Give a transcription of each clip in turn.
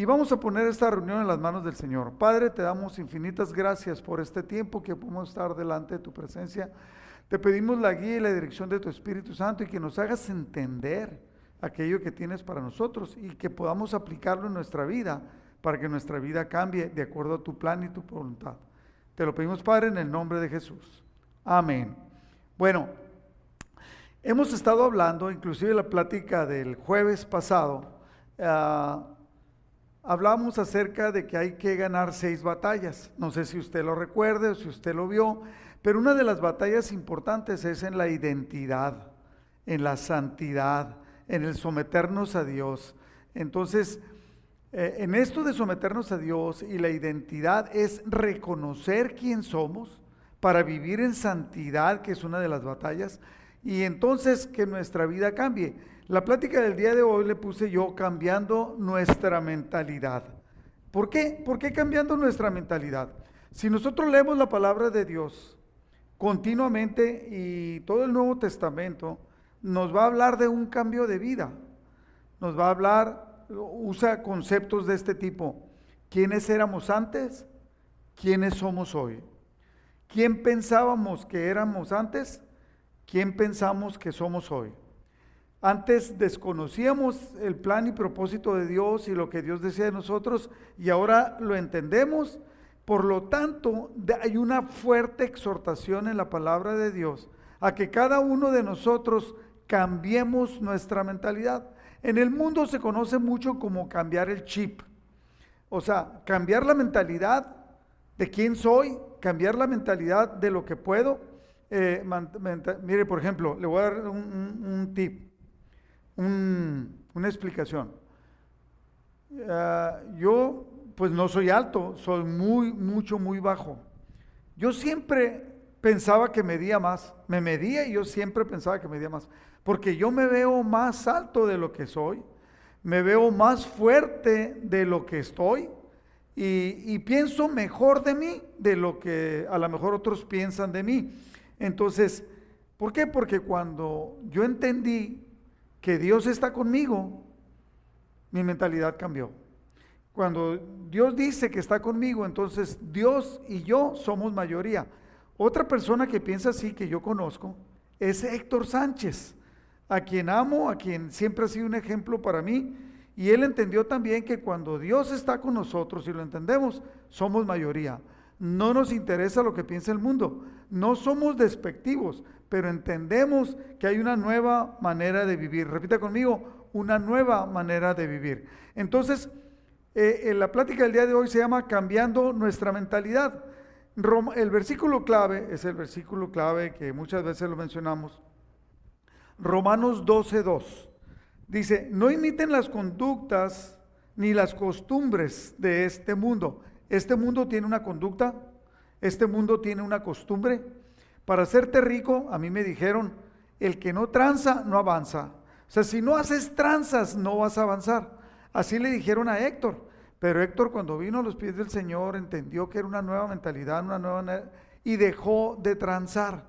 Y vamos a poner esta reunión en las manos del Señor. Padre, te damos infinitas gracias por este tiempo que podemos estar delante de tu presencia. Te pedimos la guía y la dirección de tu Espíritu Santo y que nos hagas entender aquello que tienes para nosotros y que podamos aplicarlo en nuestra vida para que nuestra vida cambie de acuerdo a tu plan y tu voluntad. Te lo pedimos, Padre, en el nombre de Jesús. Amén. Bueno, hemos estado hablando, inclusive la plática del jueves pasado, uh, hablamos acerca de que hay que ganar seis batallas. No sé si usted lo recuerde o si usted lo vio, pero una de las batallas importantes es en la identidad, en la santidad, en el someternos a Dios. Entonces, eh, en esto de someternos a Dios y la identidad es reconocer quién somos para vivir en santidad, que es una de las batallas, y entonces que nuestra vida cambie. La plática del día de hoy le puse yo cambiando nuestra mentalidad. ¿Por qué? ¿Por qué cambiando nuestra mentalidad? Si nosotros leemos la palabra de Dios continuamente y todo el Nuevo Testamento, nos va a hablar de un cambio de vida. Nos va a hablar, usa conceptos de este tipo. ¿Quiénes éramos antes? ¿Quiénes somos hoy? ¿Quién pensábamos que éramos antes? ¿Quién pensamos que somos hoy? Antes desconocíamos el plan y propósito de Dios y lo que Dios decía de nosotros y ahora lo entendemos. Por lo tanto, hay una fuerte exhortación en la palabra de Dios a que cada uno de nosotros cambiemos nuestra mentalidad. En el mundo se conoce mucho como cambiar el chip. O sea, cambiar la mentalidad de quién soy, cambiar la mentalidad de lo que puedo. Eh, mire, por ejemplo, le voy a dar un tip una explicación. Ah, yo pues no soy alto, soy muy, mucho, muy bajo. Yo siempre pensaba que medía más, me medía y yo siempre pensaba que medía más, porque yo me veo más alto de lo que soy, me veo más fuerte de lo que estoy y, y pienso mejor de mí de lo que a lo mejor otros piensan de mí. Entonces, ¿por qué? Porque cuando yo entendí que Dios está conmigo, mi mentalidad cambió. Cuando Dios dice que está conmigo, entonces Dios y yo somos mayoría. Otra persona que piensa así, que yo conozco, es Héctor Sánchez, a quien amo, a quien siempre ha sido un ejemplo para mí. Y él entendió también que cuando Dios está con nosotros y lo entendemos, somos mayoría. No nos interesa lo que piensa el mundo. No somos despectivos, pero entendemos que hay una nueva manera de vivir. Repita conmigo, una nueva manera de vivir. Entonces, eh, en la plática del día de hoy se llama cambiando nuestra mentalidad. el versículo clave es el versículo clave que muchas veces lo mencionamos. Romanos 12.2. Dice, no imiten las conductas ni las costumbres de este mundo. Este mundo tiene una conducta, este mundo tiene una costumbre, para hacerte rico, a mí me dijeron, el que no tranza no avanza. O sea, si no haces tranzas, no vas a avanzar. Así le dijeron a Héctor. Pero Héctor cuando vino a los pies del Señor entendió que era una nueva mentalidad, una nueva y dejó de transar.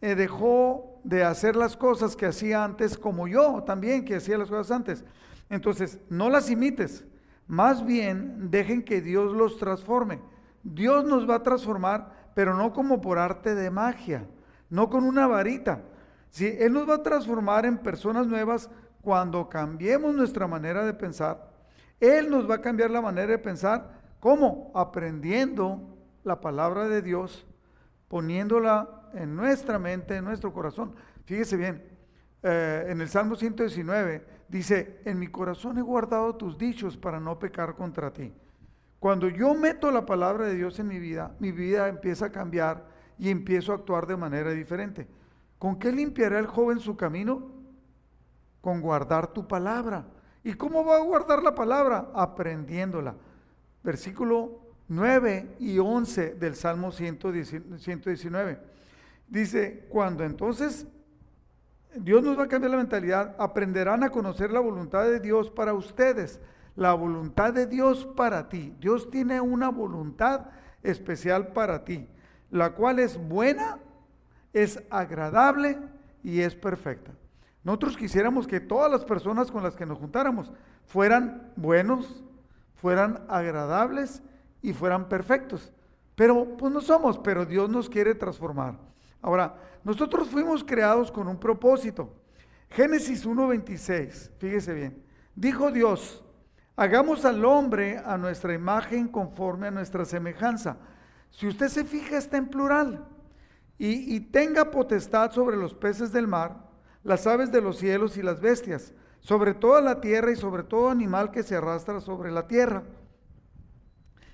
Eh, dejó de hacer las cosas que hacía antes, como yo también, que hacía las cosas antes. Entonces, no las imites, más bien dejen que Dios los transforme. Dios nos va a transformar pero no como por arte de magia, no con una varita. Si Él nos va a transformar en personas nuevas cuando cambiemos nuestra manera de pensar. Él nos va a cambiar la manera de pensar. ¿Cómo? Aprendiendo la palabra de Dios, poniéndola en nuestra mente, en nuestro corazón. Fíjese bien, eh, en el Salmo 119 dice, en mi corazón he guardado tus dichos para no pecar contra ti. Cuando yo meto la palabra de Dios en mi vida, mi vida empieza a cambiar y empiezo a actuar de manera diferente. ¿Con qué limpiará el joven su camino? Con guardar tu palabra. ¿Y cómo va a guardar la palabra? Aprendiéndola. Versículo 9 y 11 del Salmo 119. Dice, cuando entonces Dios nos va a cambiar la mentalidad, aprenderán a conocer la voluntad de Dios para ustedes la voluntad de Dios para ti. Dios tiene una voluntad especial para ti, la cual es buena, es agradable y es perfecta. Nosotros quisiéramos que todas las personas con las que nos juntáramos fueran buenos, fueran agradables y fueran perfectos. Pero pues no somos, pero Dios nos quiere transformar. Ahora, nosotros fuimos creados con un propósito. Génesis 1.26, fíjese bien. Dijo Dios, hagamos al hombre a nuestra imagen conforme a nuestra semejanza. Si usted se fija, está en plural. Y, tenga potestad sobre los peces del mar, las aves de los cielos y las bestias, sobre toda la tierra y sobre todo animal que se arrastra sobre la tierra.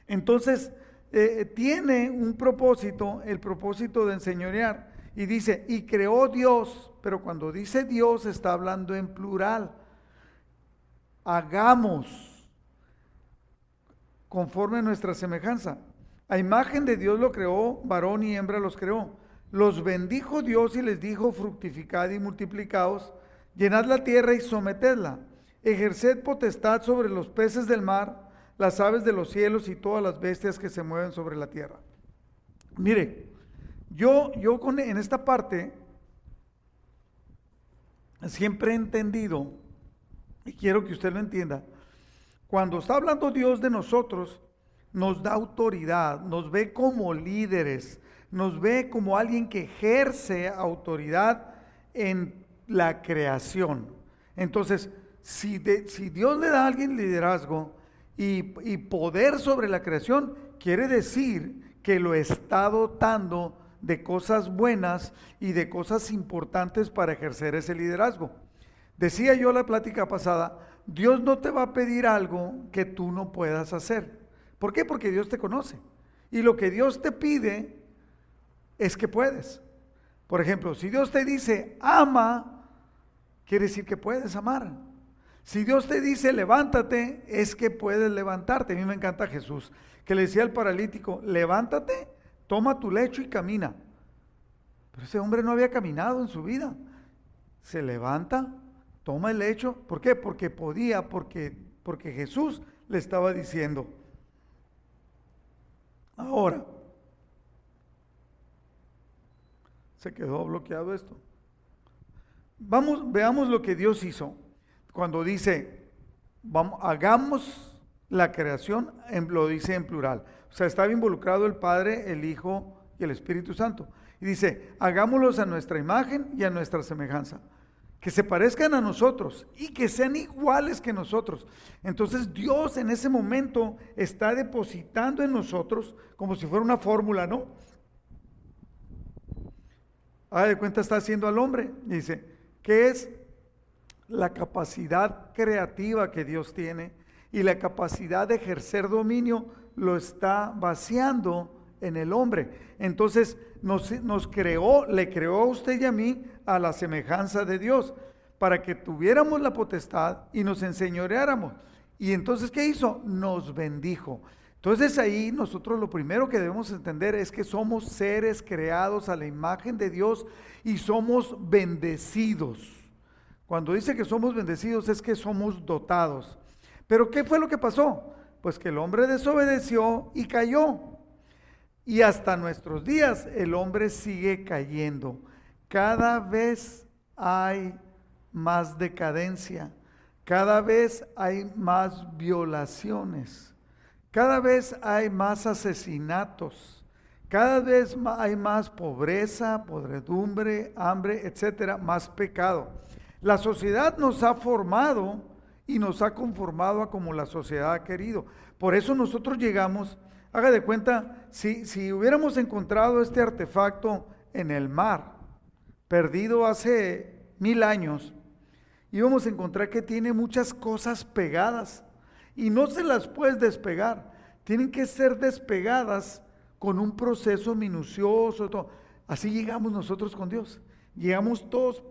Entonces, eh, tiene un propósito, el propósito de enseñorear. Y dice, y creó Dios, pero cuando dice Dios está hablando en plural. Hagamos conforme a nuestra semejanza. A imagen de Dios lo creó, varón y hembra los creó. Los bendijo Dios y les dijo, fructificad y multiplicaos, llenad la tierra y sometedla, ejerced potestad sobre los peces del mar, las aves de los cielos y todas las bestias que se mueven sobre la tierra. Mire, yo, yo en esta parte siempre he entendido, y quiero que usted lo entienda, cuando está hablando Dios de nosotros, nos da autoridad, nos ve como líderes, nos ve como alguien que ejerce autoridad en la creación. Entonces, si, Dios le da a alguien liderazgo, y, poder sobre la creación quiere decir que lo está dotando de cosas buenas y de cosas importantes para ejercer ese liderazgo. Decía yo la plática pasada, Dios no te va a pedir algo que tú no puedas hacer. ¿Por qué? Porque Dios te conoce. Y lo que Dios te pide es que puedes. Por ejemplo, si Dios te dice, ama, quiere decir que puedes amar. Si Dios te dice levántate, es que puedes levantarte. A mí me encanta Jesús, que le decía al paralítico, levántate, toma tu lecho y camina. Pero ese hombre no había caminado en su vida. Se levanta, toma el lecho. ¿Por qué? Porque podía, porque, porque Jesús le estaba diciendo. Ahora, se quedó bloqueado esto. Vamos, veamos lo que Dios hizo cuando dice, vamos, hagamos la creación, lo dice en plural. O sea, estaba involucrado el Padre, el Hijo y el Espíritu Santo. Y dice, hagámoslos a nuestra imagen y a nuestra semejanza. Que se parezcan a nosotros y que sean iguales que nosotros. Entonces Dios en ese momento está depositando en nosotros como si fuera una fórmula, ¿no? Haga de cuenta está haciendo al hombre. dice, ¿qué es la capacidad creativa que Dios tiene y la capacidad de ejercer dominio lo está vaciando en el hombre. Entonces nos, creó, le creó a usted y a mí a la semejanza de Dios, para que tuviéramos la potestad y nos enseñoreáramos. Y entonces, ¿qué hizo? Nos bendijo. Entonces ahí nosotros lo primero que debemos entender es que somos seres creados a la imagen de Dios y somos bendecidos. Cuando dice que somos bendecidos es que somos dotados. Pero ¿qué fue lo que pasó? Pues que el hombre desobedeció y cayó. Y hasta nuestros días el hombre sigue cayendo. Cada vez hay más decadencia. Cada vez hay más violaciones. Cada vez hay más asesinatos. Cada vez hay más pobreza, podredumbre, hambre, etcétera, más pecado. La sociedad nos ha formado y nos ha conformado a como la sociedad ha querido. Por eso nosotros llegamos, haga de cuenta, si, si hubiéramos encontrado este artefacto en el mar, perdido hace mil años, íbamos a encontrar que tiene muchas cosas pegadas y no se las puedes despegar. Tienen que ser despegadas con un proceso minucioso. Todo. Así llegamos nosotros con Dios. Llegamos todos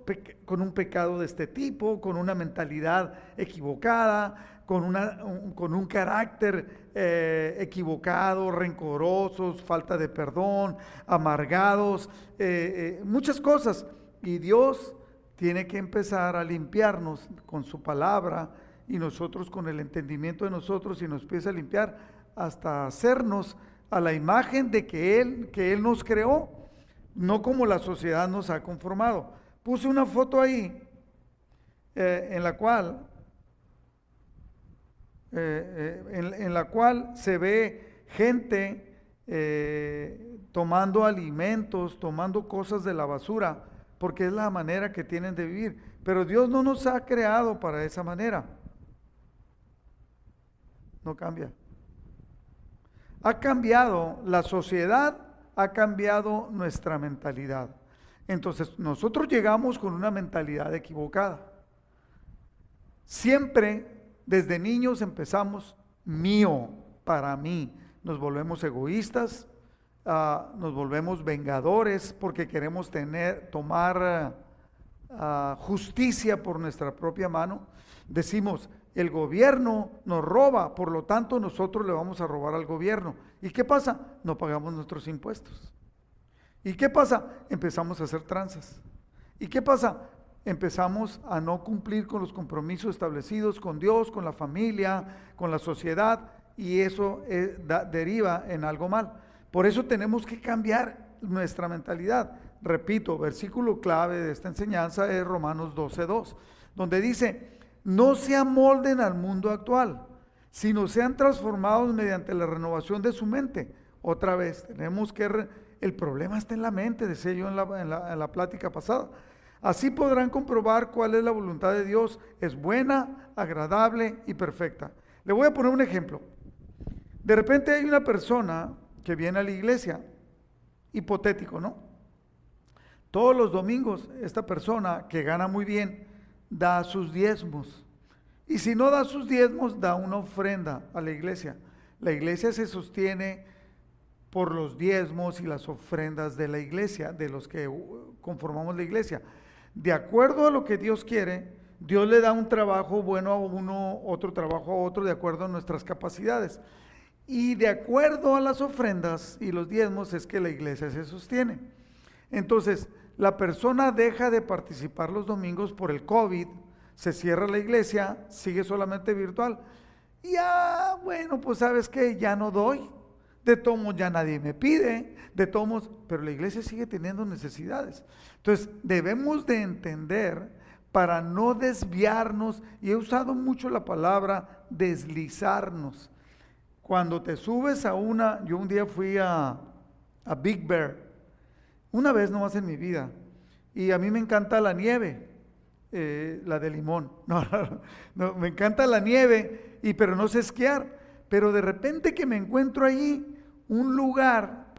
con un pecado de este tipo, con una mentalidad equivocada, con, una, un, con un carácter eh, equivocado, rencorosos, falta de perdón, amargados, eh, eh, muchas cosas. Y Dios tiene que empezar a limpiarnos con su palabra y nosotros con el entendimiento de nosotros y nos empieza a limpiar hasta hacernos a la imagen de que Él, que Él nos creó no como la sociedad nos ha conformado. Puse una foto ahí eh, en la cual eh, eh, en, la cual se ve gente tomando alimentos, tomando cosas de la basura, porque es la manera que tienen de vivir. Pero Dios no nos ha creado para esa manera. No cambia. Ha cambiado la sociedad, ha cambiado nuestra mentalidad. Entonces nosotros llegamos con una mentalidad equivocada. Siempre desde niños empezamos mío, para mí. Nos volvemos egoístas, ah, nos volvemos vengadores porque queremos tener, tomar ah, justicia por nuestra propia mano. Decimos, el gobierno nos roba, por lo tanto nosotros le vamos a robar al gobierno. ¿Y qué pasa? No pagamos nuestros impuestos. ¿Y qué pasa? Empezamos a hacer tranzas. ¿Y qué pasa? Empezamos a no cumplir con los compromisos establecidos con Dios, con la familia, con la sociedad, y eso eh, deriva en algo mal. Por eso tenemos que cambiar nuestra mentalidad. Repito, versículo clave de esta enseñanza es Romanos 12.2, donde dice, no se amolden al mundo actual, sino sean transformados mediante la renovación de su mente. Otra vez, tenemos que el problema está en la mente, decía yo en la, plática pasada. Así podrán comprobar cuál es la voluntad de Dios. Es buena, agradable y perfecta. Le voy a poner un ejemplo. De repente hay una persona que viene a la iglesia, hipotético, ¿no? Todos los domingos esta persona que gana muy bien da sus diezmos. Y si no da sus diezmos, da una ofrenda a la iglesia. La iglesia se sostiene por los diezmos y las ofrendas de la iglesia, de los que conformamos la iglesia. De acuerdo a lo que Dios quiere, Dios le da un trabajo bueno a uno, otro trabajo a otro, de acuerdo a nuestras capacidades. Y de acuerdo a las ofrendas y los diezmos es que la iglesia se sostiene. Entonces, la persona deja de participar los domingos por el COVID, se cierra la iglesia, sigue solamente virtual. Y ah, bueno, pues sabes que ya no doy, de tomos ya nadie me pide, de tomos, pero la iglesia sigue teniendo necesidades. Entonces, debemos de entender para no desviarnos, y he usado mucho la palabra deslizarnos. Cuando te subes a una, yo un día fui a, a Big Bear, una vez nomás en mi vida, y a mí me encanta la nieve, eh, la de limón. No, no, me encanta la nieve, y, pero no sé esquiar. Pero de repente que me encuentro allí un lugar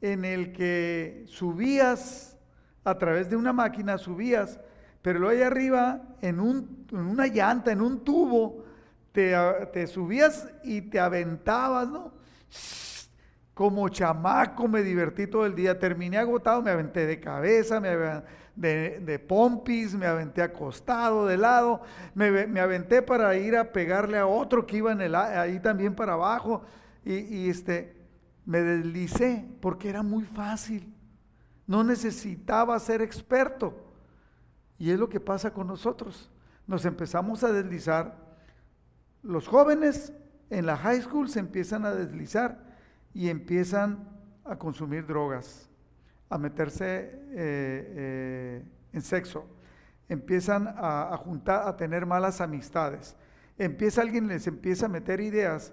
en el que subías a través de una máquina, subías, pero luego ahí arriba, en, un, en una llanta, en un tubo, te, te, subías y te aventabas, ¿no? Como chamaco me divertí todo el día, terminé agotado, me aventé de cabeza, me de, de, pompis, me aventé acostado, de lado, me, me, aventé para ir a pegarle a otro que iba en el, ahí también para abajo, y este, me deslicé porque era muy fácil. No necesitaba ser experto. Y es lo que pasa con nosotros. Nos empezamos a deslizar. Los jóvenes en la high school se empiezan a deslizar y empiezan a consumir drogas, a meterse eh, eh, en sexo, empiezan a, a juntar, a tener malas amistades. Empieza alguien les empieza a meter ideas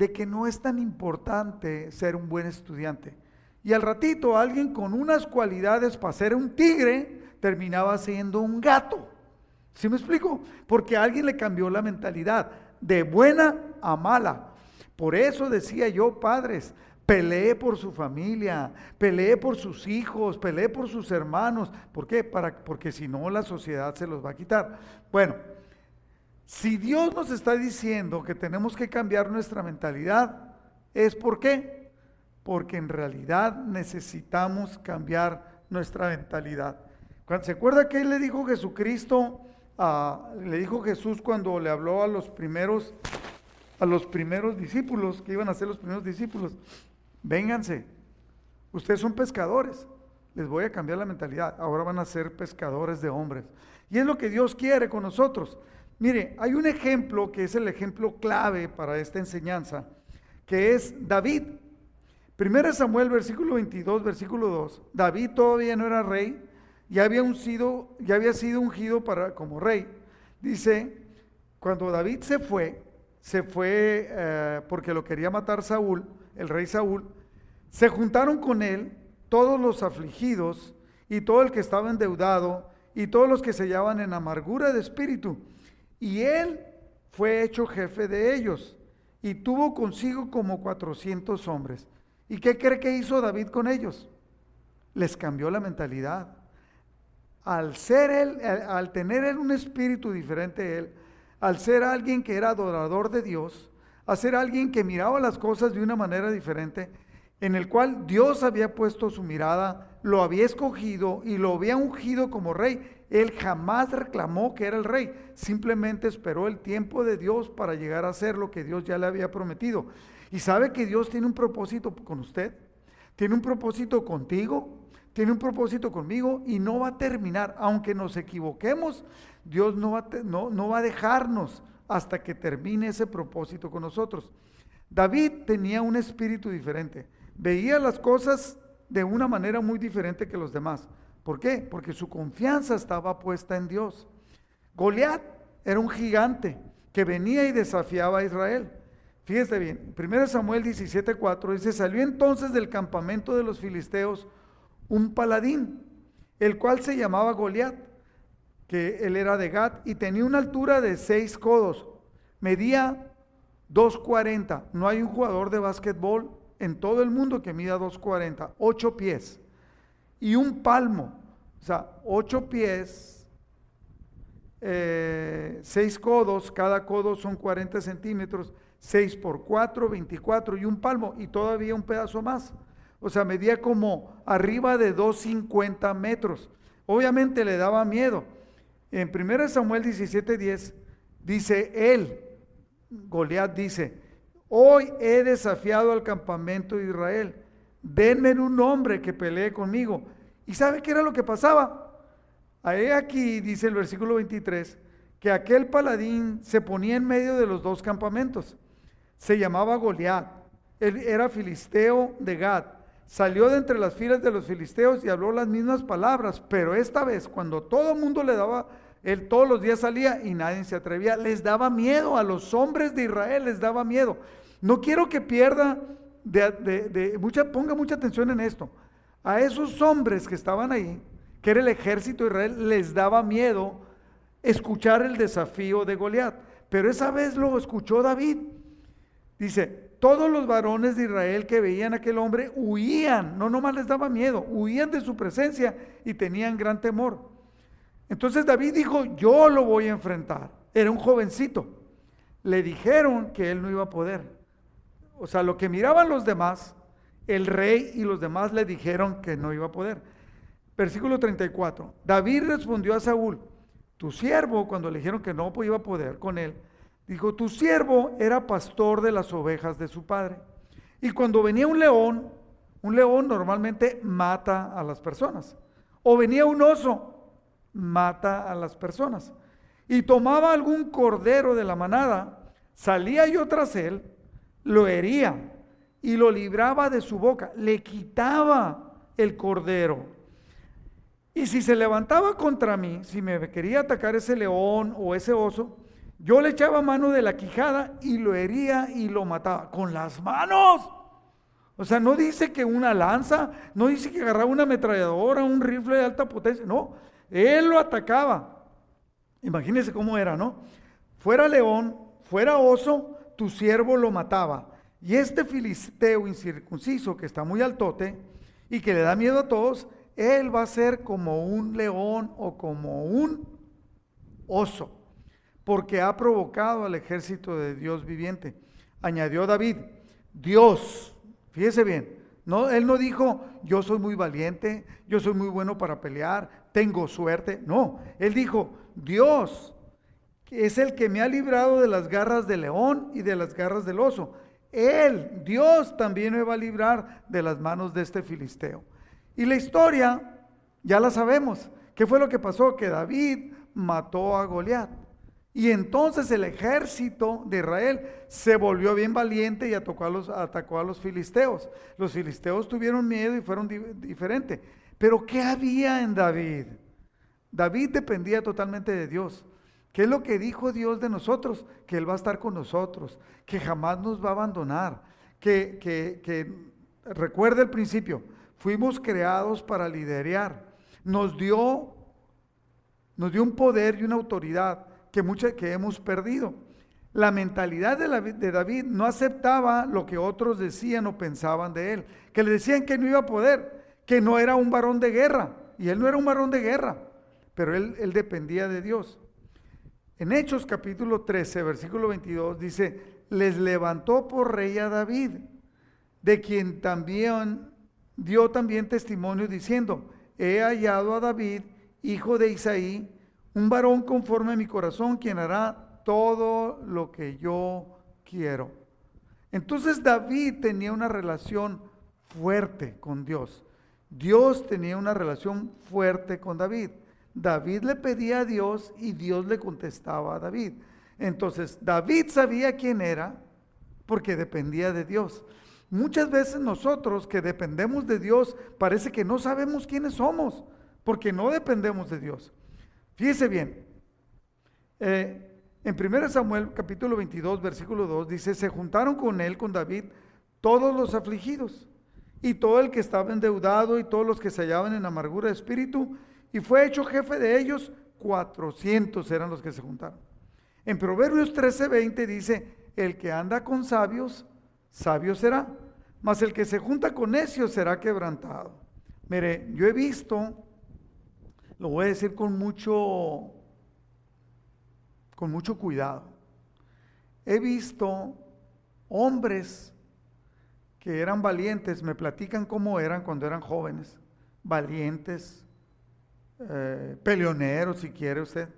de que no es tan importante ser un buen estudiante. Y al ratito alguien con unas cualidades para ser un tigre terminaba siendo un gato. ¿Sí me explico? Porque alguien le cambió la mentalidad de buena a mala. Por eso decía yo, padres, pelee por su familia, pelee por sus hijos, pelee por sus hermanos. ¿Por qué? Para, porque si no la sociedad se los va a quitar. Bueno, si Dios nos está diciendo que tenemos que cambiar nuestra mentalidad, ¿es por qué? Porque en realidad necesitamos cambiar nuestra mentalidad. ¿Se acuerda que le dijo Jesucristo, le dijo Jesús cuando le habló a los primeros, a los primeros discípulos, que iban a ser los primeros discípulos? Vénganse, ustedes son pescadores, les voy a cambiar la mentalidad, ahora van a ser pescadores de hombres. Y es lo que Dios quiere con nosotros. Mire, hay un ejemplo que es el ejemplo clave para esta enseñanza, que es David. Primero Samuel, versículo 22, versículo 2. David todavía no era rey, ya había, había sido ungido como rey. Dice, cuando David se fue, se fue eh, porque lo quería matar Saúl, el rey Saúl, se juntaron con él todos los afligidos y todo el que estaba endeudado y todos los que se hallaban en amargura de espíritu. Y él fue hecho jefe de ellos y tuvo consigo como 400 hombres. ¿Y qué cree que hizo David con ellos? Les cambió la mentalidad. Al ser él, al tener él un espíritu diferente él, al ser alguien que era adorador de Dios, a ser alguien que miraba las cosas de una manera diferente, en el cual Dios había puesto su mirada, lo había escogido y lo había ungido como rey. Él jamás reclamó que era el rey, simplemente esperó el tiempo de Dios para llegar a ser lo que Dios ya le había prometido. Y sabe que Dios tiene un propósito con usted, tiene un propósito contigo, tiene un propósito conmigo y no va a terminar, aunque nos equivoquemos, Dios no va, no, no va a dejarnos hasta que termine ese propósito con nosotros. David tenía un espíritu diferente, veía las cosas de una manera muy diferente que los demás. ¿Por qué? Porque su confianza estaba puesta en Dios. Goliat era un gigante que venía y desafiaba a Israel. Fíjese bien, 1 Samuel 17:4 dice, salió entonces del campamento de los filisteos un paladín, el cual se llamaba Goliat que él era de Gat y tenía una altura de seis codos, medía 2.40. No hay un jugador de básquetbol en todo el mundo que mida 2.40, 8 pies y un palmo, o sea, 8 pies, eh, 6 codos, cada codo son 40 centímetros, 6 por 4, 24 y un palmo y todavía un pedazo más. O sea, medía como arriba de 2.50 metros. Obviamente le daba miedo en 1 Samuel 17:10 dice él, Goliat dice, hoy he desafiado al campamento de Israel, denme un hombre que pelee conmigo. ¿Y sabe qué era lo que pasaba? Ahí aquí dice el versículo 23, que aquel paladín se ponía en medio de los dos campamentos. Se llamaba Goliat, él era filisteo de Gad. Salió de entre las filas de los filisteos y habló las mismas palabras, pero esta vez cuando todo el mundo le daba, él todos los días salía y nadie se atrevía, les daba miedo, a los hombres de Israel les daba miedo. No quiero que pierda, de, mucha, ponga mucha atención en esto. A esos hombres que estaban ahí, que era el ejército de Israel, les daba miedo escuchar el desafío de Goliat. Pero esa vez lo escuchó David. Dice, todos los varones de Israel que veían a aquel hombre huían, no nomás les daba miedo, huían de su presencia y tenían gran temor. Entonces David dijo, yo lo voy a enfrentar. Era un jovencito. Le dijeron que él no iba a poder. O sea, lo que miraban los demás, el rey y los demás le dijeron que no iba a poder. Versículo 34. David respondió a Saúl, tu siervo, cuando le dijeron que no iba a poder con él, Dijo, tu siervo era pastor de las ovejas de su padre. Y cuando venía un león, un león normalmente mata a las personas. O venía un oso, mata a las personas. Y tomaba algún cordero de la manada, salía yo tras él, lo hería y lo libraba de su boca, le quitaba el cordero. Y si se levantaba contra mí, si me quería atacar ese león o ese oso, yo le echaba mano de la quijada y lo hería y lo mataba con las manos. O sea, no dice que una lanza, no dice que agarraba una ametralladora, un rifle de alta potencia, no, él lo atacaba. Imagínense cómo era, ¿no? Fuera león, fuera oso, tu siervo lo mataba. Y este filisteo incircunciso que está muy altote y que le da miedo a todos, él va a ser como un león o como un oso porque ha provocado al ejército de Dios viviente. Añadió David, Dios, fíjese bien, él no dijo, yo soy muy valiente, yo soy muy bueno para pelear, tengo suerte. No, él dijo, Dios es el que me ha librado de las garras del león y de las garras del oso. Él, Dios, también me va a librar de las manos de este filisteo. Y la historia, ya la sabemos. ¿Qué fue lo que pasó? Que David mató a Goliat. Y entonces el ejército de Israel se volvió bien valiente y atacó a los, atacó a los filisteos. Los filisteos tuvieron miedo y fueron diferentes. Pero ¿qué había en David? David dependía totalmente de Dios. ¿Qué es lo que dijo Dios de nosotros? Que Él va a estar con nosotros, que jamás nos va a abandonar, que, que, que recuerda el principio, fuimos creados para liderar, nos dio, nos dio un poder y una autoridad que, que hemos perdido. La mentalidad de, de, David no aceptaba lo que otros decían o pensaban de él, que le decían que no iba a poder, que no era un varón de guerra, y él no era un varón de guerra, pero él, él dependía de Dios. En Hechos capítulo 13, versículo 22 dice, les levantó por rey a David, de quien también dio también testimonio diciendo, he hallado a David, hijo de Isaí, un varón conforme a mi corazón, quien hará todo lo que yo quiero. Entonces David tenía una relación fuerte con Dios. Dios tenía una relación fuerte con David. David le pedía a Dios y Dios le contestaba a David. Entonces, David sabía quién era porque dependía de Dios. Muchas veces nosotros que dependemos de Dios parece que no sabemos quiénes somos porque no dependemos de Dios. Fíjese bien, eh, en 1 Samuel capítulo 22, versículo 2 dice, se juntaron con él, con David, todos los afligidos y todo el que estaba endeudado y todos los que se hallaban en amargura de espíritu y fue hecho jefe de ellos, 400 eran los que se juntaron. En Proverbios 13:20 dice, el que anda con sabios, sabio será, mas el que se junta con necios será quebrantado. Mire, yo he visto, lo voy a decir con mucho, con mucho cuidado, he visto hombres que eran valientes, me platican cómo eran cuando eran jóvenes, valientes, eh, peleoneros, si quiere usted,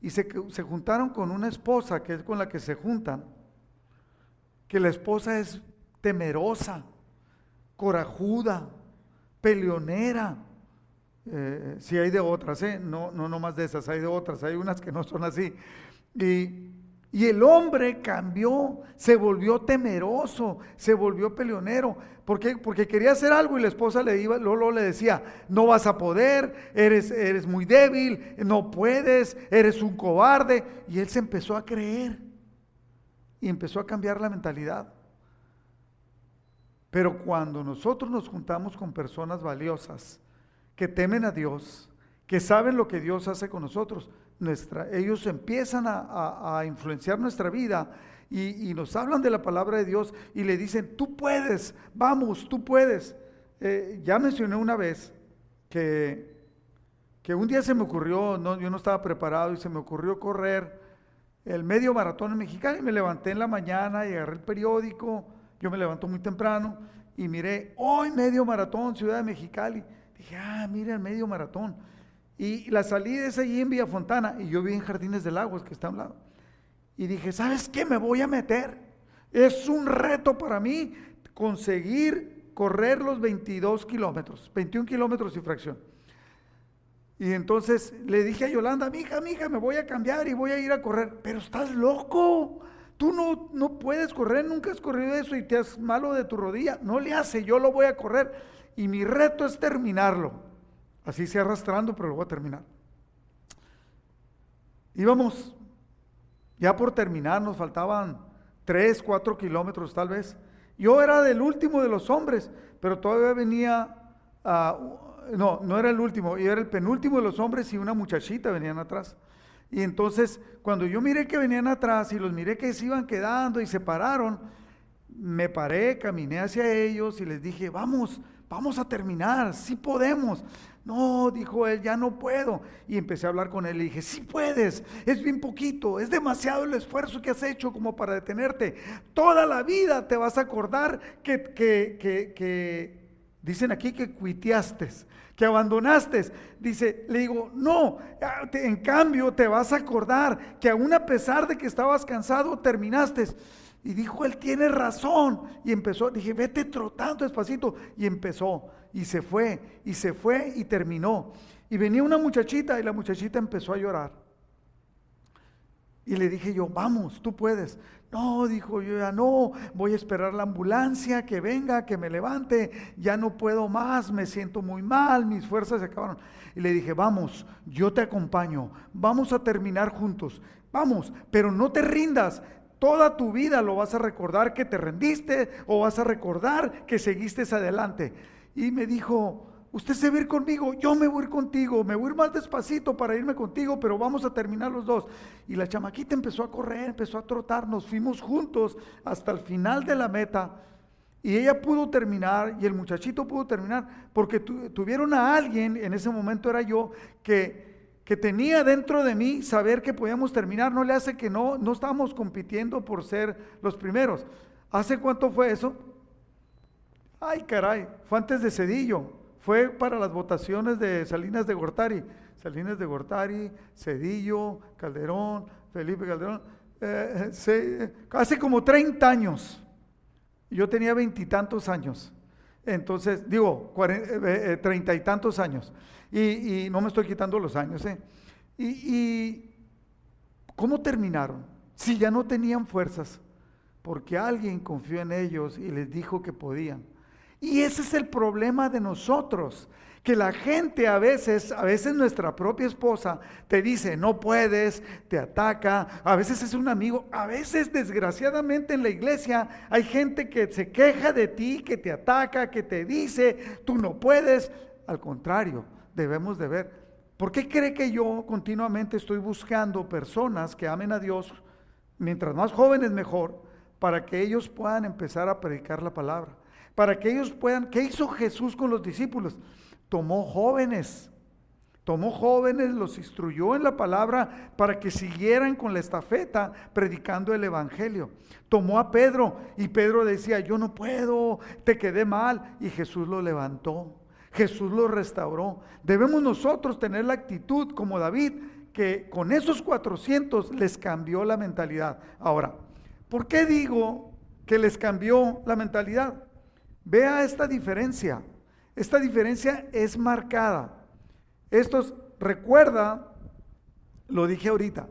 y se, se juntaron con una esposa, que es con la que se juntan, que la esposa es temerosa, corajuda, peleonera. Eh, si hay de otras, ¿eh? no, no, no más de esas, hay de otras, hay unas que no son así. Y el hombre cambió, se volvió temeroso, se volvió peleonero. ¿Por qué? Porque quería hacer algo y la esposa le iba, Lolo le decía, no vas a poder, eres, eres muy débil, no puedes, eres un cobarde. Y él se empezó a creer y empezó a cambiar la mentalidad. Pero cuando nosotros nos juntamos con personas valiosas, que temen a Dios, que saben lo que Dios hace con nosotros, ellos empiezan a, influenciar nuestra vida y, nos hablan de la palabra de Dios y le dicen, tú puedes, vamos, tú puedes. Eh, ya mencioné una vez que, que un día se me ocurrió, no, yo no estaba preparado y se me ocurrió correr el medio maratón en Mexicali y me levanté en la mañana y agarré el periódico, yo me levanto muy temprano y miré, hoy medio maratón, Ciudad de Mexicali. Dije, ah, mira el medio maratón. Y la salida es allí en Villa Fontana y yo vi en Jardines del Agua, que está a un lado. Y dije, ¿sabes qué? Me voy a meter. Es un reto para mí conseguir correr los 22 kilómetros, 21 kilómetros y fracción. Y entonces le dije a Yolanda, mija, mija, me voy a cambiar y voy a ir a correr. Pero estás loco. Tú no, no puedes correr, nunca has corrido eso y te has malo de tu rodilla. No le hace, yo lo voy a correr. Y mi reto es terminarlo. Así se arrastrando, pero lo voy a terminar. Íbamos ya por terminar, nos faltaban tres, cuatro kilómetros tal vez. Yo era del último de los hombres, pero todavía venía, no, no era el último, yo era el penúltimo de los hombres y una muchachita venían atrás. Y entonces, cuando yo miré que venían atrás y los miré que se iban quedando y se pararon, me paré, caminé hacia ellos y les dije, vamos, vamos a terminar, sí podemos. No, dijo él, ya no puedo. Y empecé a hablar con él y dije, sí puedes, es bien poquito, es demasiado el esfuerzo que has hecho como para detenerte. Toda la vida te vas a acordar que, que, que, que dicen aquí que cuiteaste, que abandonaste. Dice, le digo, no, ah, en cambio te vas a acordar que aún a pesar de que estabas cansado, terminaste. Y dijo, él tiene razón. Y empezó, dije, vete trotando despacito. Y empezó, y se fue, y se fue, y terminó. Y venía una muchachita, y la muchachita empezó a llorar. Y le dije yo, vamos, tú puedes. No, dijo yo, ya no, voy a esperar la ambulancia, que venga, que me levante, ya no puedo más, me siento muy mal, mis fuerzas se acabaron. Y le dije, vamos, yo te acompaño, vamos a terminar juntos, vamos, pero no te rindas, toda tu vida lo vas a recordar que te rendiste o vas a recordar que seguiste adelante. Y me dijo, usted se va a ir conmigo, yo me voy a ir contigo, me voy a ir más despacito para irme contigo, pero vamos a terminar los dos. Y la chamaquita empezó a correr, empezó a trotar, nos fuimos juntos hasta el final de la meta. Y ella pudo terminar y el muchachito pudo terminar porque tuvieron a alguien, en ese momento era yo, que, que tenía dentro de mí saber que podíamos terminar. No le hace que no, no estábamos compitiendo por ser los primeros. ¿Hace cuánto fue eso? Ay, caray, fue antes de Cedillo, fue para las votaciones de Salinas de Gortari. Salinas de Gortari, Cedillo, Calderón, Felipe Calderón, eh, hace como 30 años. Yo tenía veintitantos años. Entonces, digo, eh, eh, treinta y tantos años. Y, no me estoy quitando los años. ¿eh? Y, y, ¿cómo terminaron? Si ya no tenían fuerzas, porque alguien confió en ellos y les dijo que podían. Y ese es el problema de nosotros, que la gente a veces, a veces nuestra propia esposa te dice, no puedes, te ataca, a veces es un amigo, a veces desgraciadamente en la iglesia hay gente que se queja de ti, que te ataca, que te dice, tú no puedes. Al contrario, debemos de ver, ¿por qué cree que yo continuamente estoy buscando personas que amen a Dios, mientras más jóvenes mejor, para que ellos puedan empezar a predicar la palabra? Para que ellos puedan, ¿qué hizo Jesús con los discípulos? Tomó jóvenes, tomó jóvenes, los instruyó en la palabra para que siguieran con la estafeta predicando el Evangelio. Tomó a Pedro y Pedro decía, yo no puedo, te quedé mal. Y Jesús lo levantó, Jesús lo restauró. Debemos nosotros tener la actitud como David, que con esos 400 les cambió la mentalidad. Ahora, ¿por qué digo que les cambió la mentalidad? Vea esta diferencia. Esta diferencia es marcada. Estos, recuerda, lo dije ahorita,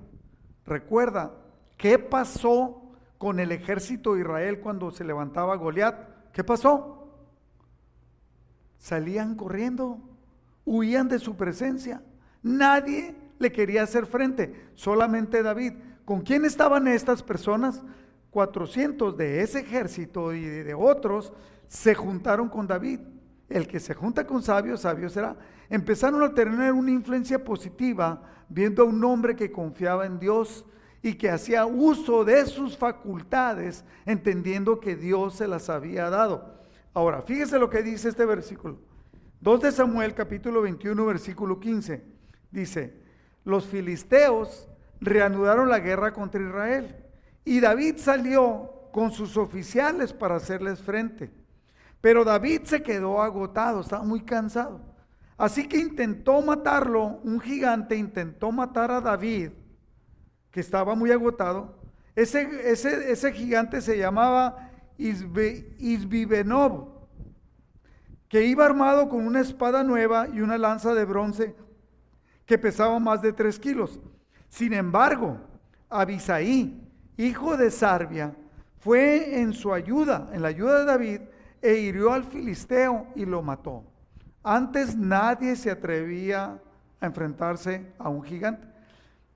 recuerda qué pasó con el ejército de Israel cuando se levantaba Goliat. ¿Qué pasó? Salían corriendo, huían de su presencia. Nadie le quería hacer frente, solamente David. ¿Con quién estaban estas personas? 400 de ese ejército y de otros se juntaron con David el que se junta con sabios, sabio será. Empezaron a tener una influencia positiva viendo a un hombre que confiaba en Dios y que hacía uso de sus facultades, entendiendo que Dios se las había dado. Ahora, fíjese lo que dice este versículo. 2 de Samuel capítulo 21 versículo 15. Dice, los filisteos reanudaron la guerra contra Israel y David salió con sus oficiales para hacerles frente. Pero David se quedó agotado, estaba muy cansado. Así que intentó matarlo, un gigante intentó matar a David, que estaba muy agotado. Ese, ese, ese gigante se llamaba Isbibenob, que iba armado con una espada nueva y una lanza de bronce que pesaba más de tres kilos. Sin embargo, Abisaí, hijo de Sarbia, fue en su ayuda, en la ayuda de David, e hirió al filisteo y lo mató. Antes nadie se atrevía a enfrentarse a un gigante.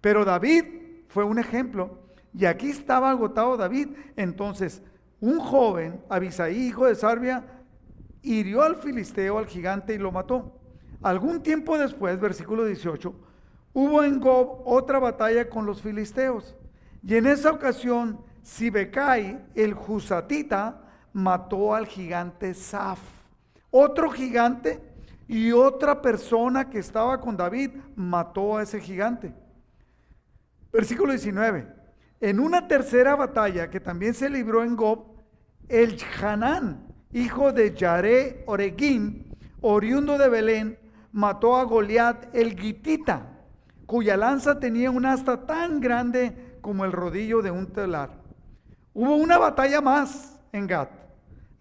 Pero David fue un ejemplo. Y aquí estaba agotado David. Entonces, un joven, Abisaí, hijo de Sarbia, hirió al filisteo, al gigante, y lo mató. Algún tiempo después, versículo 18, hubo en Gob otra batalla con los filisteos. Y en esa ocasión, Sibecai, el Jusatita, mató al gigante Saf. Otro gigante y otra persona que estaba con David mató a ese gigante. Versículo 19. En una tercera batalla que también se libró en Gob, el Hanán, hijo de Yaré Oreguín, oriundo de Belén, mató a Goliat el Gitita, cuya lanza tenía un asta tan grande como el rodillo de un telar. Hubo una batalla más en Gat.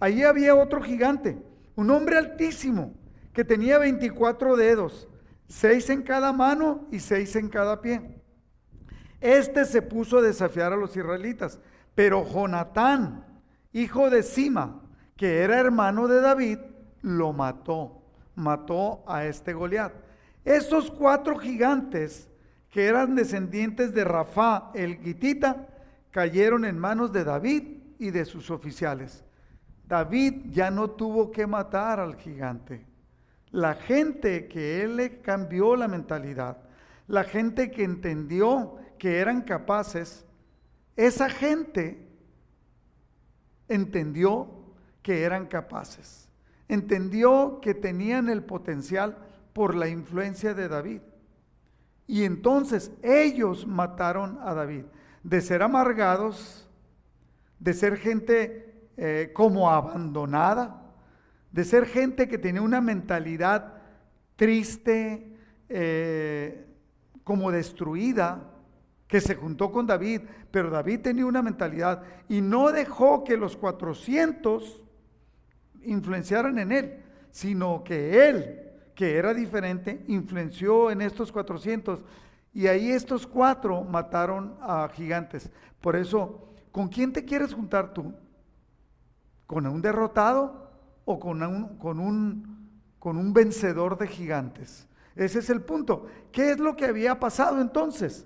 Allí había otro gigante, un hombre altísimo, que tenía 24 dedos, seis en cada mano y seis en cada pie. Este se puso a desafiar a los israelitas, pero Jonatán, hijo de Sima, que era hermano de David, lo mató, mató a este Goliat. Esos cuatro gigantes que eran descendientes de Rafá el Gitita, cayeron en manos de David y de sus oficiales. David ya no tuvo que matar al gigante. La gente que él le cambió la mentalidad, la gente que entendió que eran capaces, esa gente entendió que eran capaces, entendió que tenían el potencial por la influencia de David. Y entonces ellos mataron a David. De ser amargados, de ser gente eh, como abandonada, de ser gente que tenía una mentalidad triste, eh, como destruida, que se juntó con David, pero David tenía una mentalidad y no dejó que los 400 influenciaran en él, sino que él que era diferente, influenció en estos 400 y ahí estos cuatro mataron a gigantes. Por eso, ¿con quién te quieres juntar tú? ¿Con un derrotado o con un, con un, con un vencedor de gigantes? Ese es el punto. ¿Qué es lo que había pasado entonces?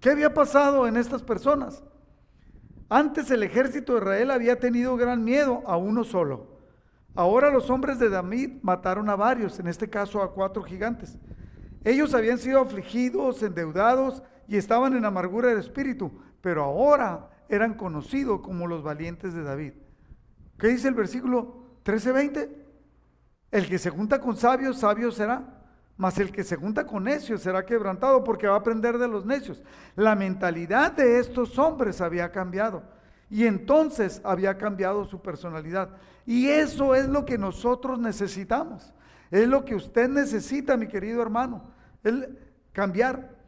¿Qué había pasado en estas personas? Antes el ejército de Israel había tenido gran miedo a uno solo. Ahora los hombres de David mataron a varios, en este caso a cuatro gigantes. Ellos habían sido afligidos, endeudados y estaban en amargura del espíritu, pero ahora eran conocidos como los valientes de David. ¿Qué dice el versículo 13-20? El que se junta con sabios, sabio será, mas el que se junta con necios será quebrantado porque va a aprender de los necios. La mentalidad de estos hombres había cambiado y entonces había cambiado su personalidad. Y eso es lo que nosotros necesitamos. Es lo que usted necesita, mi querido hermano. El cambiar.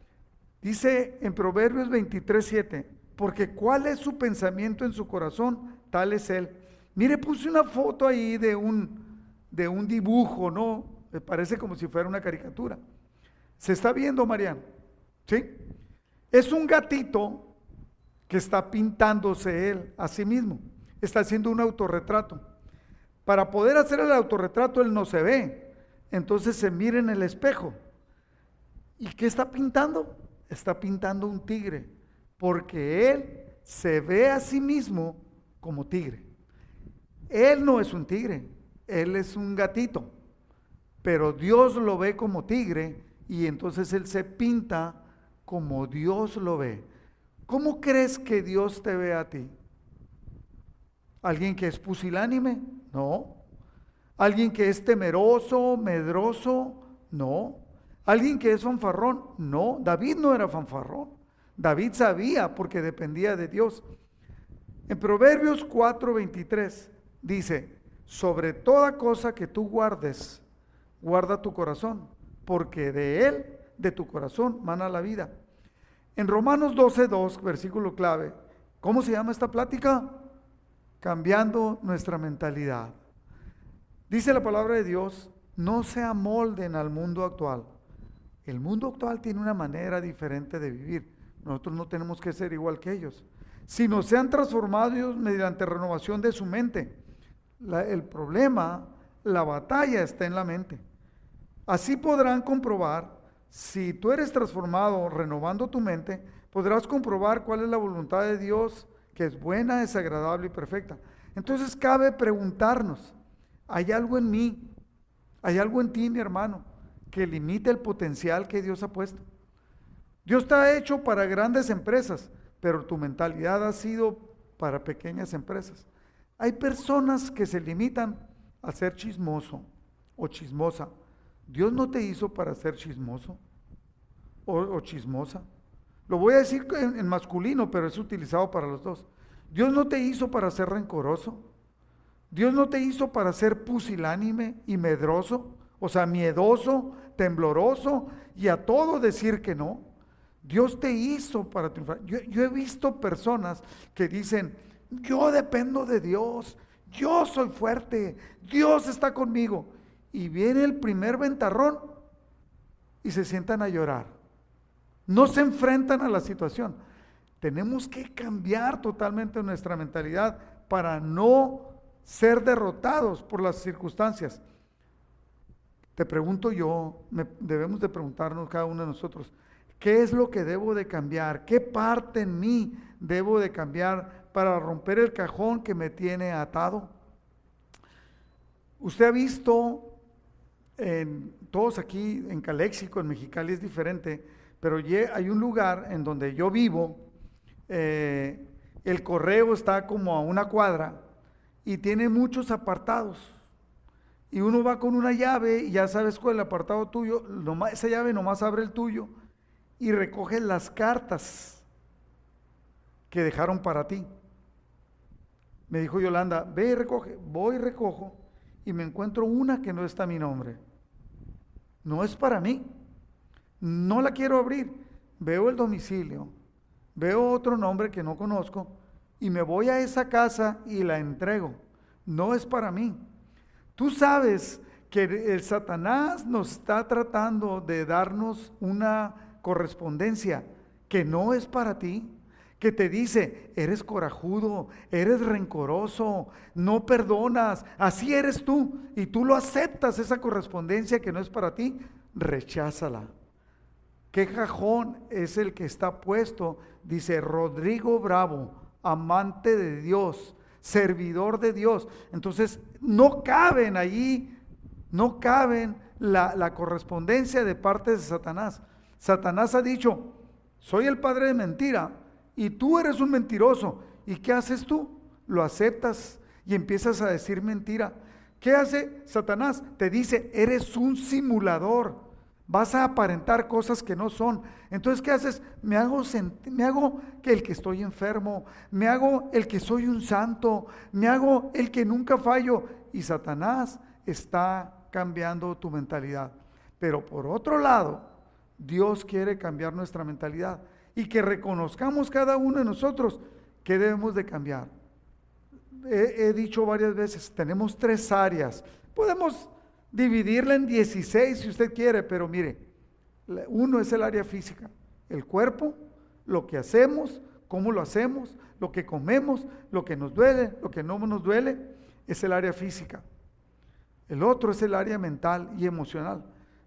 Dice en Proverbios 23, 7, porque cuál es su pensamiento en su corazón, tal es él. Mire, puse una foto ahí de un, de un dibujo, ¿no? Me parece como si fuera una caricatura. ¿Se está viendo, Mariano? ¿Sí? Es un gatito que está pintándose él a sí mismo. Está haciendo un autorretrato. Para poder hacer el autorretrato él no se ve. Entonces se mira en el espejo. ¿Y qué está pintando? Está pintando un tigre. Porque él se ve a sí mismo como tigre. Él no es un tigre, él es un gatito. Pero Dios lo ve como tigre y entonces él se pinta como Dios lo ve. ¿Cómo crees que Dios te ve a ti? ¿Alguien que es pusilánime? No. ¿Alguien que es temeroso, medroso? No. ¿Alguien que es fanfarrón? No. David no era fanfarrón. David sabía porque dependía de Dios. En Proverbios 4:23 dice, sobre toda cosa que tú guardes, guarda tu corazón, porque de él, de tu corazón, mana la vida. En Romanos 12.2, versículo clave, ¿cómo se llama esta plática? Cambiando nuestra mentalidad. Dice la palabra de Dios, no se amolden al mundo actual. El mundo actual tiene una manera diferente de vivir. Nosotros no tenemos que ser igual que ellos, sino sean transformados mediante renovación de su mente. El problema, la batalla está en la mente. Así podrán comprobar si tú eres transformado renovando tu mente, podrás comprobar cuál es la voluntad de Dios, que es buena, es agradable y perfecta. Entonces cabe preguntarnos, ¿hay algo en mí, hay algo en ti, mi hermano, que limite el potencial que Dios ha puesto? Dios está hecho para grandes empresas, pero tu mentalidad ha sido para pequeñas empresas. Hay personas que se limitan a ser chismoso o chismosa Dios no te hizo para ser chismoso o, chismosa. Lo voy a decir en, masculino, pero es utilizado para los dos. Dios no te hizo para ser rencoroso. Dios no te hizo para ser pusilánime y medroso, o sea, miedoso, tembloroso y a todo decir que no. Dios te hizo para triunfar. Yo, he visto personas que dicen, yo dependo de Dios, yo soy fuerte, Dios está conmigo y viene el primer ventarrón y se sientan a llorar. no se enfrentan a la situación. Tenemos que cambiar totalmente nuestra mentalidad para no ser derrotados por las circunstancias. Te pregunto yo, debemos de preguntarnos cada uno de nosotros, ¿qué es lo que debo de cambiar? ¿Qué parte en mí debo de cambiar para romper el cajón que me tiene atado? Usted ha visto, en, todos aquí en Caléxico, en Mexicali es diferente, pero hay un lugar en donde yo vivo, eh, el correo está como a una cuadra y tiene muchos apartados y uno va con una llave y ya sabes cuál es el apartado tuyo, esa llave nomás abre el tuyo y recoge las cartas que dejaron para ti. Me dijo Yolanda, ve y recoge, voy y recojo y me encuentro una que no está mi nombre. No es para mí, no la quiero abrir. Veo el domicilio, veo otro nombre que no conozco y me voy a esa casa y la entrego. No es para mí. Tú sabes que el Satanás nos está tratando de darnos una correspondencia que no es para ti, que te dice, eres corajudo, eres rencoroso, no perdonas, así eres tú, y tú lo aceptas, esa correspondencia que no es para ti, recházala. ¿Qué cajón es el que está puesto? Dice Rodrigo Bravo, amante de Dios, servidor de Dios. Entonces, no caben allí, no caben la, correspondencia de parte de Satanás. Satanás ha dicho, soy el padre de mentira y tú eres un mentiroso. ¿Y qué haces tú? Lo aceptas y empiezas a decir mentira. ¿Qué hace Satanás? Te dice, eres un simulador. Vas a aparentar cosas que no son. Entonces, ¿qué haces? Me hago, me hago que el que estoy enfermo, me hago el que soy un santo, me hago el que nunca fallo. Y Satanás está cambiando tu mentalidad. Pero por otro lado, Dios quiere cambiar nuestra mentalidad y que reconozcamos cada uno de nosotros que debemos de cambiar. He, he dicho varias veces, tenemos tres áreas. Podemos dividirla en 16 si usted quiere, pero mire, uno es el área física, el cuerpo, lo que hacemos, cómo lo hacemos, lo que comemos, lo que nos duele, lo que no nos duele, es el área física. El otro es el área mental y emocional,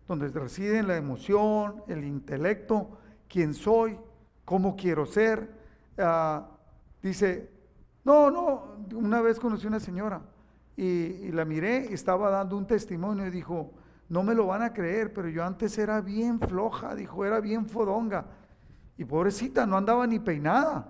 donde residen la emoción, el intelecto, quién soy, cómo quiero ser. Ah, dice, no, no, una vez conocí una señora, y, la miré, estaba dando un testimonio y dijo, no me lo van a creer, pero yo antes era bien floja, dijo, era bien fodonga. Y pobrecita, no andaba ni peinada,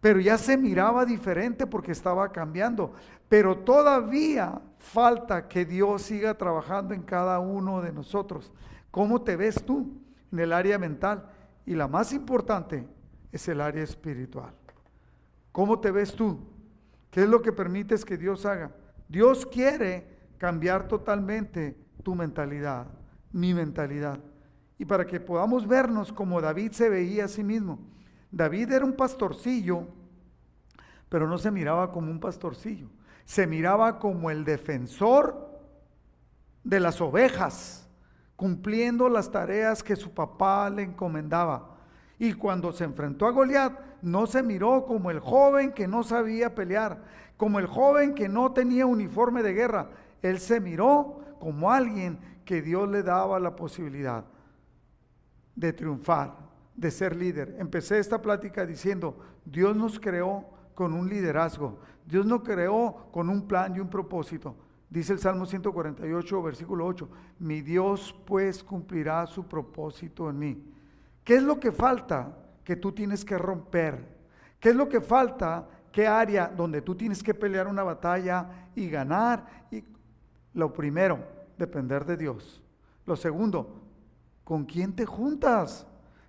pero ya se miraba diferente porque estaba cambiando. Pero todavía falta que Dios siga trabajando en cada uno de nosotros. ¿Cómo te ves tú en el área mental? Y la más importante es el área espiritual. ¿Cómo te ves tú? ¿Qué es lo que permites que Dios haga? Dios quiere cambiar totalmente tu mentalidad, mi mentalidad. Y para que podamos vernos como David se veía a sí mismo. David era un pastorcillo, pero no se miraba como un pastorcillo. Se miraba como el defensor de las ovejas, cumpliendo las tareas que su papá le encomendaba. Y cuando se enfrentó a Goliat, no se miró como el joven que no sabía pelear, como el joven que no tenía uniforme de guerra. Él se miró como alguien que Dios le daba la posibilidad de triunfar, de ser líder. Empecé esta plática diciendo, Dios nos creó con un liderazgo, Dios nos creó con un plan y un propósito. Dice el Salmo 148, versículo 8, mi Dios pues cumplirá su propósito en mí. ¿Qué es lo que falta que tú tienes que romper? ¿Qué es lo que falta qué área donde tú tienes que pelear una batalla y ganar. Y lo primero, depender de Dios. Lo segundo, ¿con quién te juntas?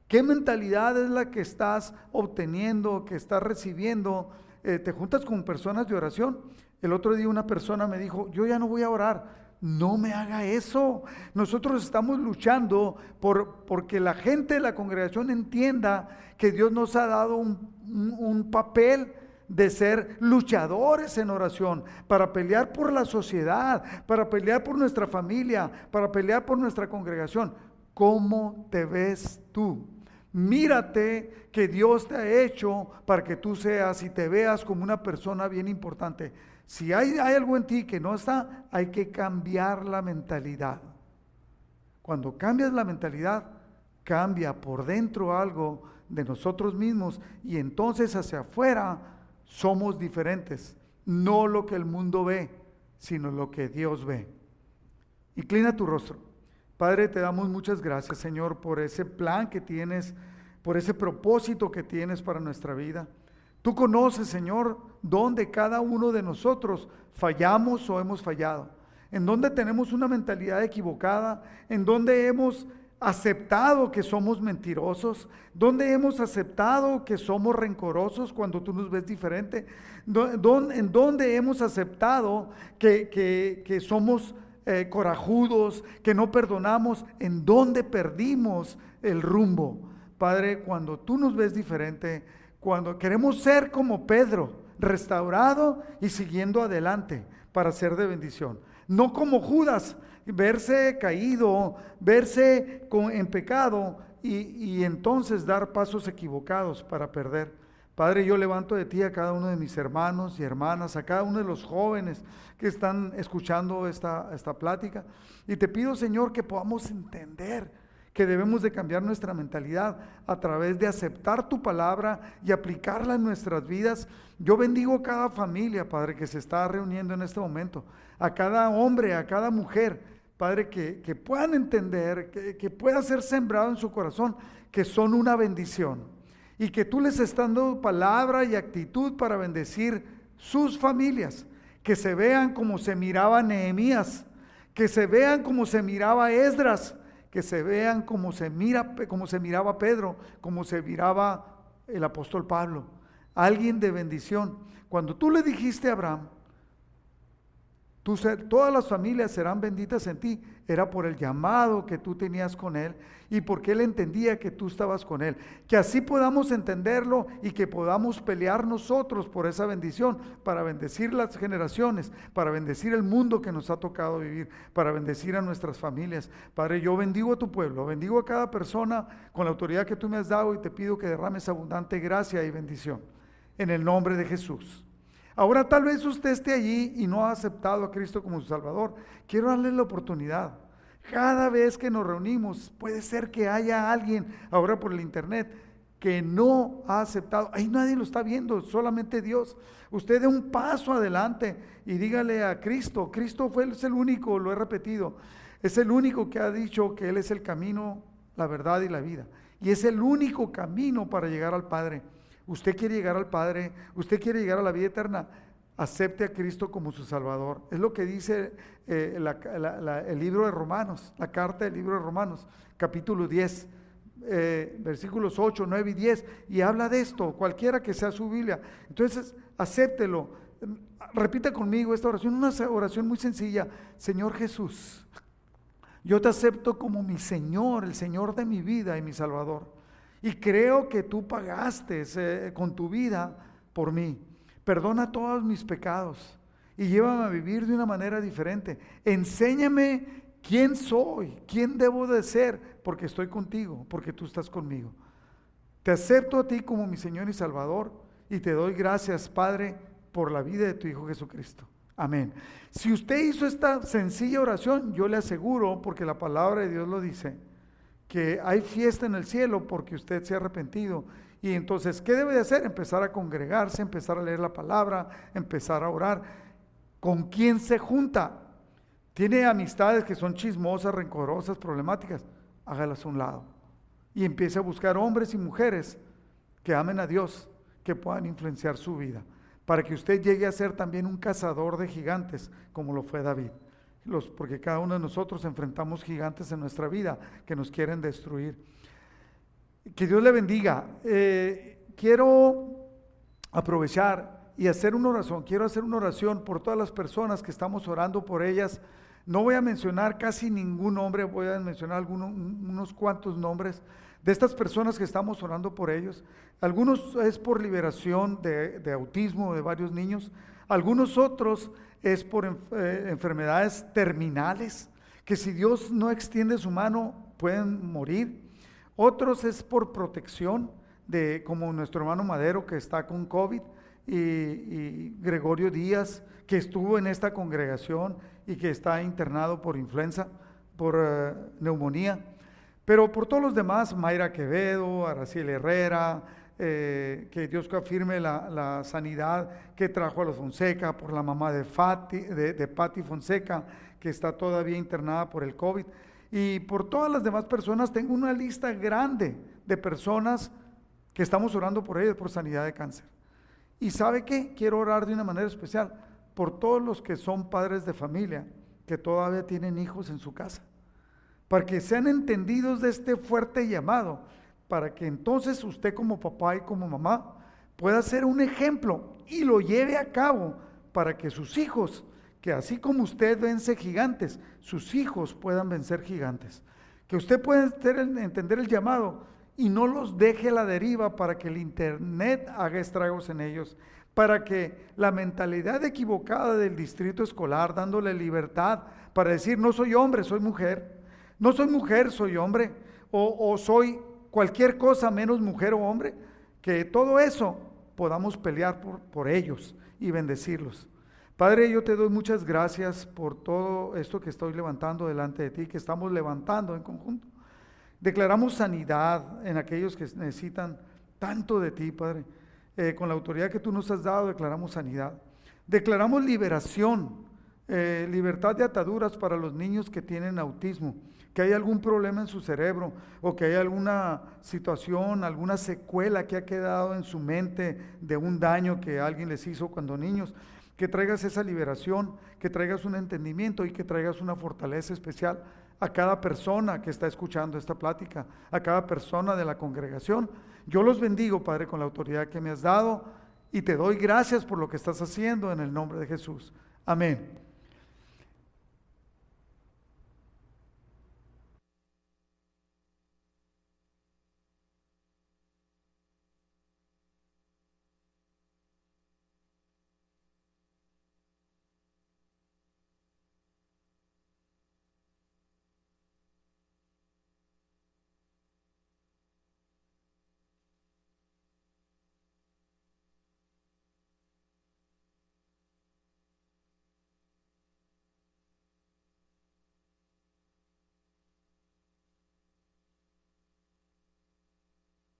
¿Qué mentalidad es la que estás obteniendo, que estás recibiendo? Eh, ¿Te juntas con personas de oración? El otro día una persona me dijo, yo ya no voy a orar. No me haga eso. Nosotros estamos luchando por porque la gente de la congregación entienda que Dios nos ha dado un, un papel de ser luchadores en oración, para pelear por la sociedad, para pelear por nuestra familia, para pelear por nuestra congregación. ¿Cómo te ves tú? Mírate que Dios te ha hecho para que tú seas y te veas como una persona bien importante. Si hay, hay algo en ti que no está, hay que cambiar la mentalidad. Cuando cambias la mentalidad, cambia por dentro algo de nosotros mismos y entonces hacia afuera somos diferentes. No lo que el mundo ve, sino lo que Dios ve. Inclina tu rostro. Padre, te damos muchas gracias, Señor, por ese plan que tienes, por ese propósito que tienes para nuestra vida. Tú conoces, Señor, dónde cada uno de nosotros fallamos o hemos fallado, en dónde tenemos una mentalidad equivocada, en dónde hemos aceptado que somos mentirosos, dónde hemos aceptado que somos rencorosos cuando tú nos ves diferente, en dónde hemos aceptado que, que, que somos eh, corajudos, que no perdonamos, en dónde perdimos el rumbo. Padre, cuando tú nos ves diferente, cuando queremos ser como Pedro, restaurado y siguiendo adelante para ser de bendición. No como Judas, verse caído, verse en pecado y, y entonces dar pasos equivocados para perder. Padre, yo levanto de ti a cada uno de mis hermanos y hermanas, a cada uno de los jóvenes que están escuchando esta, esta plática. Y te pido, Señor, que podamos entender que debemos de cambiar nuestra mentalidad a través de aceptar tu palabra y aplicarla en nuestras vidas. Yo bendigo a cada familia, Padre, que se está reuniendo en este momento, a cada hombre, a cada mujer, Padre, que, que puedan entender, que, que pueda ser sembrado en su corazón, que son una bendición. Y que tú les estás dando palabra y actitud para bendecir sus familias, que se vean como se miraba Nehemías, que se vean como se miraba Esdras, que se vean como se mira como se miraba Pedro, como se miraba el apóstol Pablo, alguien de bendición. Cuando tú le dijiste a Abraham, todas las familias serán benditas en ti. Era por el llamado que tú tenías con Él y porque Él entendía que tú estabas con Él. Que así podamos entenderlo y que podamos pelear nosotros por esa bendición para bendecir las generaciones, para bendecir el mundo que nos ha tocado vivir, para bendecir a nuestras familias. Padre, yo bendigo a tu pueblo, bendigo a cada persona con la autoridad que tú me has dado y te pido que derrames abundante gracia y bendición. En el nombre de Jesús. Ahora tal vez usted esté allí y no ha aceptado a Cristo como su Salvador. Quiero darle la oportunidad. Cada vez que nos reunimos, puede ser que haya alguien ahora por el Internet que no ha aceptado. Ahí nadie lo está viendo, solamente Dios. Usted dé un paso adelante y dígale a Cristo, Cristo fue, es el único, lo he repetido, es el único que ha dicho que Él es el camino, la verdad y la vida. Y es el único camino para llegar al Padre usted quiere llegar al Padre, usted quiere llegar a la vida eterna, acepte a Cristo como su Salvador. Es lo que dice eh, el libro de Romanos, la carta del libro de Romanos, capítulo 10, eh, versículos 8, 9 y 10, y habla de esto, cualquiera que sea su Biblia. Entonces, acéptelo. Repita conmigo esta oración, una oración muy sencilla. Señor Jesús, yo te acepto como mi Señor, el Señor de mi vida y mi Salvador. Y creo que tú pagaste eh, con tu vida por mí. Perdona todos mis pecados y llévame a vivir de una manera diferente. Enséñame quién soy, quién debo de ser, porque estoy contigo, porque tú estás conmigo. Te acepto a ti como mi Señor y Salvador y te doy gracias, Padre, por la vida de tu Hijo Jesucristo. Amén. Si usted hizo esta sencilla oración, yo le aseguro, porque la palabra de Dios lo dice, que hay fiesta en el cielo porque usted se ha arrepentido. Y entonces, ¿qué debe de hacer? Empezar a congregarse, empezar a leer la palabra, empezar a orar. ¿Con quién se junta? Tiene amistades que son chismosas, rencorosas, problemáticas. Hágalas a un lado. Y empiece a buscar hombres y mujeres que amen a Dios, que puedan influenciar su vida, para que usted llegue a ser también un cazador de gigantes, como lo fue David porque cada uno de nosotros enfrentamos gigantes en nuestra vida que nos quieren destruir. Que Dios le bendiga. Eh, quiero aprovechar y hacer una oración. Quiero hacer una oración por todas las personas que estamos orando por ellas. No voy a mencionar casi ningún nombre, voy a mencionar algunos, unos cuantos nombres de estas personas que estamos orando por ellos. Algunos es por liberación de, de autismo de varios niños, algunos otros es por eh, enfermedades terminales, que si Dios no extiende su mano pueden morir. otros es por protección, de, como nuestro hermano Madero que está con COVID y, Gregorio Díaz que estuvo en esta congregación y que está internado por influenza, por eh, neumonía. Pero por todos los demás, Mayra Quevedo, Araciel Herrera, eh, que Dios afirme la, sanidad que trajo a los Fonseca, por la mamá de, Fati, de Patti Fonseca, que está todavía internada por el COVID. Y por todas las demás personas, tengo una lista grande de personas que estamos orando por ellas por sanidad de cáncer. Y sabe qué? Quiero orar de una manera especial por todos los que son padres de familia, que todavía tienen hijos en su casa, para que sean entendidos de este fuerte llamado, para que entonces usted como papá y como mamá pueda ser un ejemplo y lo lleve a cabo para que sus hijos, que así como usted vence gigantes, sus hijos puedan vencer gigantes. Que usted pueda entender el llamado y no los deje a la deriva para que el Internet haga estragos en ellos, para que la mentalidad equivocada del distrito escolar, dándole libertad para decir, no soy hombre, soy mujer, no soy mujer, soy hombre, o, soy cualquier cosa menos mujer o hombre, que todo eso podamos pelear por, ellos y bendecirlos. Padre, yo te doy muchas gracias por todo esto que estoy levantando delante de ti, que estamos levantando en conjunto. Declaramos sanidad en aquellos que necesitan tanto de ti, Padre. Eh, con la autoridad que tú nos has dado, declaramos sanidad. Declaramos liberación, eh, libertad de ataduras para los niños que tienen autismo, que hay algún problema en su cerebro o que hay alguna situación, alguna secuela que ha quedado en su mente de un daño que alguien les hizo cuando niños. Que traigas esa liberación, que traigas un entendimiento y que traigas una fortaleza especial a cada persona que está escuchando esta plática, a cada persona de la congregación. Yo los bendigo, Padre, con la autoridad que me has dado y te doy gracias por lo que estás haciendo en el nombre de Jesús. Amén.